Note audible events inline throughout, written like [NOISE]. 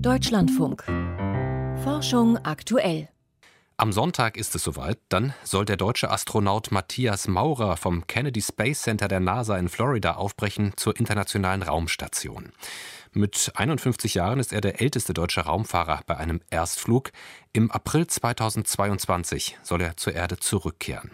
Deutschlandfunk. Forschung aktuell. Am Sonntag ist es soweit. Dann soll der deutsche Astronaut Matthias Maurer vom Kennedy Space Center der NASA in Florida aufbrechen zur internationalen Raumstation. Mit 51 Jahren ist er der älteste deutsche Raumfahrer bei einem Erstflug. Im April 2022 soll er zur Erde zurückkehren.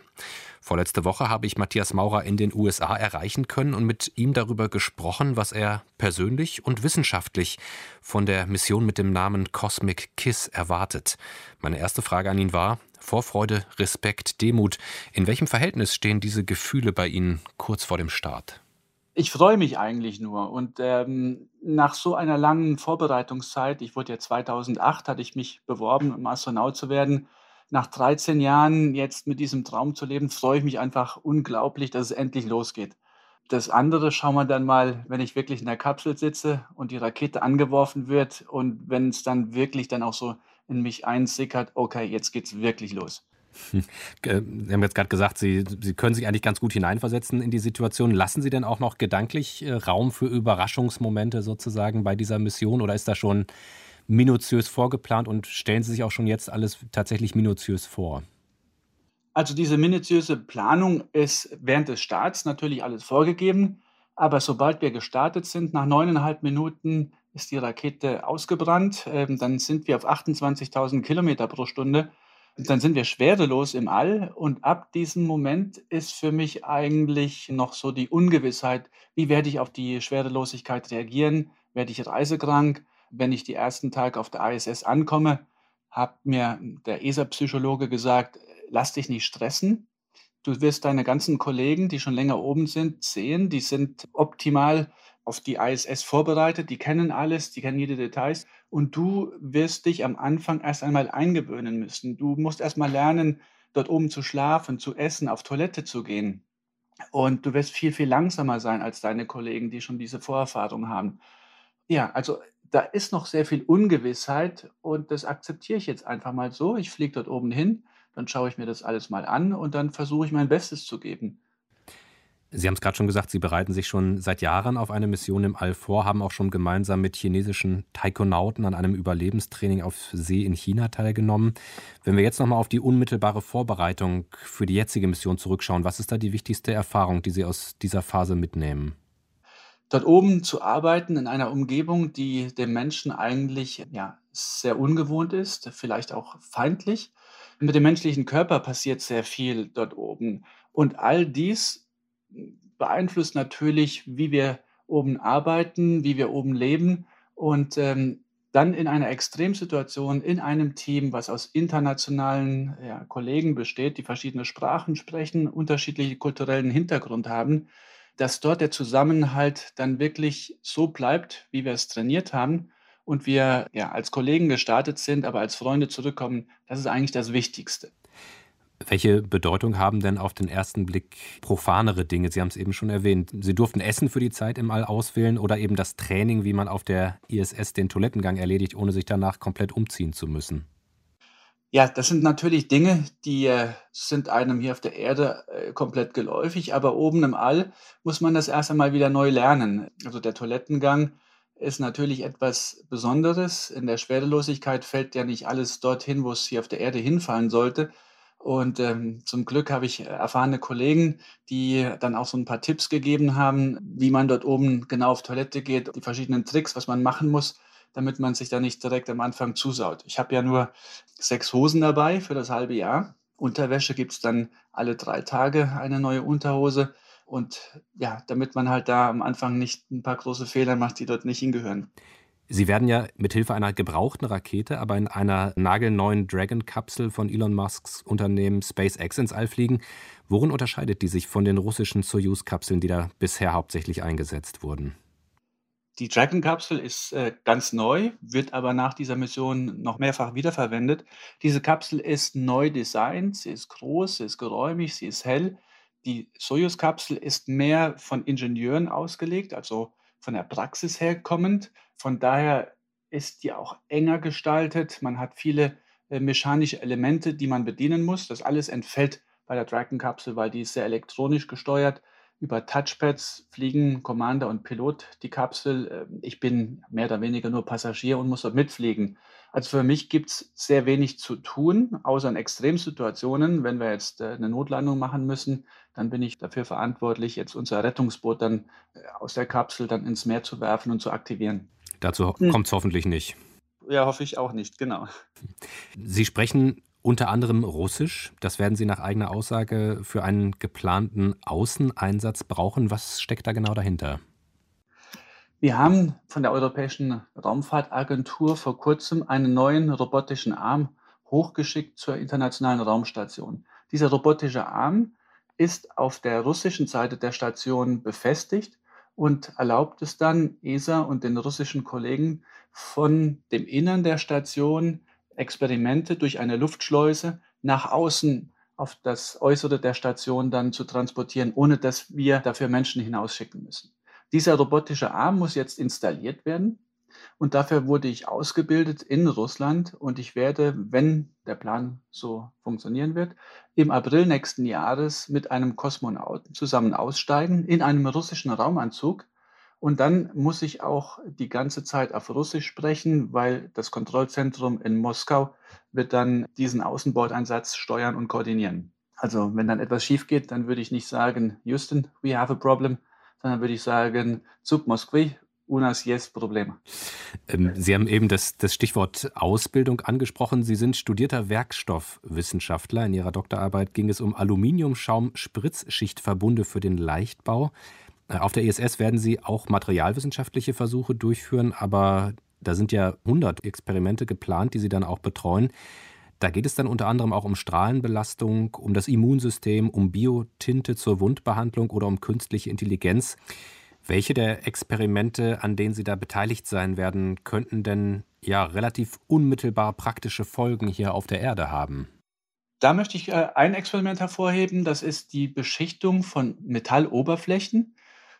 Vorletzte Woche habe ich Matthias Maurer in den USA erreichen können und mit ihm darüber gesprochen, was er persönlich und wissenschaftlich von der Mission mit dem Namen Cosmic Kiss erwartet. Meine erste Frage an ihn war, Vorfreude, Respekt, Demut. In welchem Verhältnis stehen diese Gefühle bei Ihnen kurz vor dem Start? Ich freue mich eigentlich nur. Und ähm, nach so einer langen Vorbereitungszeit, ich wurde ja 2008, hatte ich mich beworben, um Astronaut zu werden, nach 13 Jahren jetzt mit diesem Traum zu leben, freue ich mich einfach unglaublich, dass es endlich losgeht. Das andere schauen wir dann mal, wenn ich wirklich in der Kapsel sitze und die Rakete angeworfen wird und wenn es dann wirklich dann auch so in mich einsickert, okay, jetzt geht es wirklich los. [LAUGHS] Sie haben jetzt gerade gesagt, Sie, Sie können sich eigentlich ganz gut hineinversetzen in die Situation. Lassen Sie denn auch noch gedanklich äh, Raum für Überraschungsmomente sozusagen bei dieser Mission oder ist da schon minutiös vorgeplant und stellen Sie sich auch schon jetzt alles tatsächlich minutiös vor? Also diese minutiöse Planung ist während des Starts natürlich alles vorgegeben, aber sobald wir gestartet sind, nach neuneinhalb Minuten ist die Rakete ausgebrannt, ähm, dann sind wir auf 28.000 Kilometer pro Stunde, dann sind wir schwerelos im All und ab diesem Moment ist für mich eigentlich noch so die Ungewissheit, wie werde ich auf die Schwerelosigkeit reagieren, werde ich reisekrank, wenn ich die ersten Tage auf der ISS ankomme, hat mir der ESA-Psychologe gesagt, lass dich nicht stressen. Du wirst deine ganzen Kollegen, die schon länger oben sind, sehen. Die sind optimal auf die ISS vorbereitet. Die kennen alles, die kennen jede Details. Und du wirst dich am Anfang erst einmal eingewöhnen müssen. Du musst erst mal lernen, dort oben zu schlafen, zu essen, auf Toilette zu gehen. Und du wirst viel, viel langsamer sein als deine Kollegen, die schon diese Vorerfahrung haben. Ja, also da ist noch sehr viel Ungewissheit und das akzeptiere ich jetzt einfach mal so. Ich fliege dort oben hin, dann schaue ich mir das alles mal an und dann versuche ich mein Bestes zu geben. Sie haben es gerade schon gesagt, Sie bereiten sich schon seit Jahren auf eine Mission im All vor, haben auch schon gemeinsam mit chinesischen Taikonauten an einem Überlebenstraining auf See in China teilgenommen. Wenn wir jetzt nochmal auf die unmittelbare Vorbereitung für die jetzige Mission zurückschauen, was ist da die wichtigste Erfahrung, die Sie aus dieser Phase mitnehmen? dort oben zu arbeiten in einer Umgebung, die dem Menschen eigentlich ja, sehr ungewohnt ist, vielleicht auch feindlich. Mit dem menschlichen Körper passiert sehr viel dort oben. Und all dies beeinflusst natürlich, wie wir oben arbeiten, wie wir oben leben. Und ähm, dann in einer Extremsituation in einem Team, was aus internationalen ja, Kollegen besteht, die verschiedene Sprachen sprechen, unterschiedliche kulturellen Hintergrund haben, dass dort der Zusammenhalt dann wirklich so bleibt, wie wir es trainiert haben und wir ja als Kollegen gestartet sind, aber als Freunde zurückkommen, das ist eigentlich das Wichtigste. Welche Bedeutung haben denn auf den ersten Blick profanere Dinge? Sie haben es eben schon erwähnt. Sie durften Essen für die Zeit im All auswählen oder eben das Training, wie man auf der ISS den Toilettengang erledigt, ohne sich danach komplett umziehen zu müssen. Ja, das sind natürlich Dinge, die äh, sind einem hier auf der Erde äh, komplett geläufig, aber oben im All muss man das erst einmal wieder neu lernen. Also der Toilettengang ist natürlich etwas Besonderes. In der Schwerelosigkeit fällt ja nicht alles dorthin, wo es hier auf der Erde hinfallen sollte. Und ähm, zum Glück habe ich erfahrene Kollegen, die dann auch so ein paar Tipps gegeben haben, wie man dort oben genau auf Toilette geht, die verschiedenen Tricks, was man machen muss damit man sich da nicht direkt am Anfang zusaut. Ich habe ja nur sechs Hosen dabei für das halbe Jahr. Unterwäsche gibt es dann alle drei Tage eine neue Unterhose. Und ja, damit man halt da am Anfang nicht ein paar große Fehler macht, die dort nicht hingehören. Sie werden ja mit Hilfe einer gebrauchten Rakete, aber in einer nagelneuen Dragon-Kapsel von Elon Musks Unternehmen SpaceX ins All fliegen. Worin unterscheidet die sich von den russischen Soyuz-Kapseln, die da bisher hauptsächlich eingesetzt wurden? Die Dragon-Kapsel ist äh, ganz neu, wird aber nach dieser Mission noch mehrfach wiederverwendet. Diese Kapsel ist neu designt, sie ist groß, sie ist geräumig, sie ist hell. Die Soyuz-Kapsel ist mehr von Ingenieuren ausgelegt, also von der Praxis her kommend. Von daher ist die auch enger gestaltet. Man hat viele äh, mechanische Elemente, die man bedienen muss. Das alles entfällt bei der Dragon-Kapsel, weil die ist sehr elektronisch gesteuert. über Touchpads fliegen Commander und Pilot die Kapsel. Ähm, ich bin mehr oder weniger nur Passagier und muss dort mitfliegen. Also für mich gibt es sehr wenig zu tun, außer in Extremsituationen. Wenn wir jetzt äh, eine Notlandung machen müssen, dann bin ich dafür verantwortlich, jetzt unser Rettungsboot dann äh, aus der Kapsel dann ins Meer zu werfen und zu aktivieren. Dazu hm. kommt es hoffentlich nicht. Ja, hoffe ich auch nicht, genau. Sie sprechen unter anderem Russisch. Das werden Sie nach eigener Aussage für einen geplanten Außeneinsatz brauchen. Was steckt da genau dahinter? Wir haben von der Europäischen Raumfahrtagentur vor kurzem einen neuen robotischen Arm hochgeschickt zur internationalen Raumstation. Dieser robotische Arm ist auf der russischen Seite der Station befestigt und erlaubt es dann ESA und den russischen Kollegen von dem Innern der Station Experimente durch eine Luftschleuse nach außen auf das Äußere der Station dann zu transportieren, ohne dass wir dafür Menschen hinausschicken müssen. Dieser robotische Arm muss jetzt installiert werden und dafür wurde ich ausgebildet in Russland und ich werde, wenn der Plan so funktionieren wird, im April nächsten Jahres mit einem Kosmonauten zusammen aussteigen in einem russischen Raumanzug und dann muss ich auch die ganze Zeit auf Russisch sprechen, weil das Kontrollzentrum in Moskau wird dann diesen Außenbordeinsatz steuern und koordinieren. Also wenn dann etwas schief geht, dann würde ich nicht sagen, Houston, we have a problem, sondern würde ich sagen, Zug Moskwi, unas yes Probleme. Ähm, Sie haben eben das, das Stichwort Ausbildung angesprochen. Sie sind studierter Werkstoffwissenschaftler. In Ihrer Doktorarbeit ging es um Aluminiumschaum-Spritzschichtverbunde für den Leichtbau. Äh, auf der ISS werden Sie auch materialwissenschaftliche Versuche durchführen, aber da sind ja 100 Experimente geplant, die Sie dann auch betreuen. Da geht es dann unter anderem auch um Strahlenbelastung, um das Immunsystem, um Biotinte zur Wundbehandlung oder um künstliche Intelligenz. Welche der Experimente, an denen Sie da beteiligt sein werden, könnten denn ja relativ unmittelbar praktische Folgen hier auf der Erde haben? Da möchte ich äh, ein Experiment hervorheben, das ist die Beschichtung von Metalloberflächen.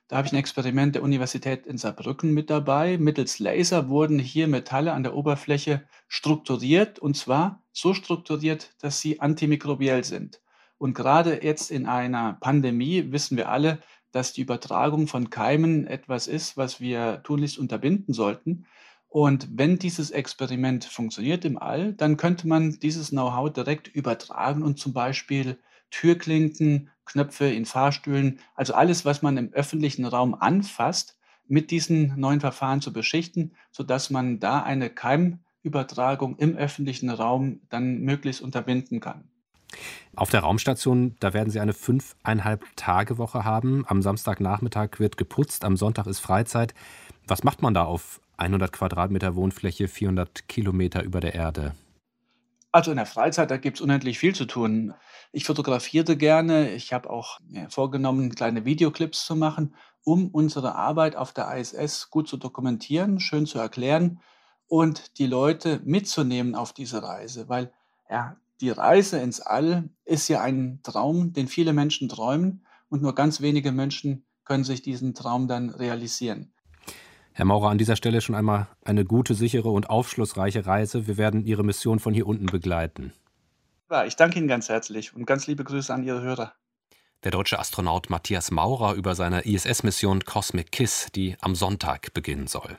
Da habe ich ein Experiment der Universität in Saarbrücken mit dabei. Mittels Laser wurden hier Metalle an der Oberfläche strukturiert und zwar so strukturiert, dass sie antimikrobiell sind. Und gerade jetzt in einer Pandemie wissen wir alle, dass die Übertragung von Keimen etwas ist, was wir tunlichst unterbinden sollten. Und wenn dieses Experiment funktioniert im All, dann könnte man dieses Know-how direkt übertragen und zum Beispiel Türklinken, Knöpfe in Fahrstühlen, also alles, was man im öffentlichen Raum anfasst, mit diesen neuen Verfahren zu beschichten, sodass man da eine Keimübertragung im öffentlichen Raum dann möglichst unterbinden kann. Auf der Raumstation, da werden Sie eine fünfeinhalb Tage Woche haben. Am Samstagnachmittag wird geputzt, am Sonntag ist Freizeit. Was macht man da auf 100 Quadratmeter Wohnfläche, 400 Kilometer über der Erde? Also in der Freizeit, da gibt es unendlich viel zu tun. Ich fotografierte gerne. Ich habe auch vorgenommen, kleine Videoclips zu machen, um unsere Arbeit auf der ISS gut zu dokumentieren, schön zu erklären und die Leute mitzunehmen auf diese Reise. Weil ja, die Reise ins All ist ja ein Traum, den viele Menschen träumen und nur ganz wenige Menschen können sich diesen Traum dann realisieren. Herr Maurer, an dieser Stelle schon einmal eine gute, sichere und aufschlussreiche Reise. Wir werden Ihre Mission von hier unten begleiten. Ja, ich danke Ihnen ganz herzlich und ganz liebe Grüße an Ihre Hörer. Der deutsche Astronaut Matthias Maurer über seine ISS-Mission Cosmic Kiss, die am Sonntag beginnen soll.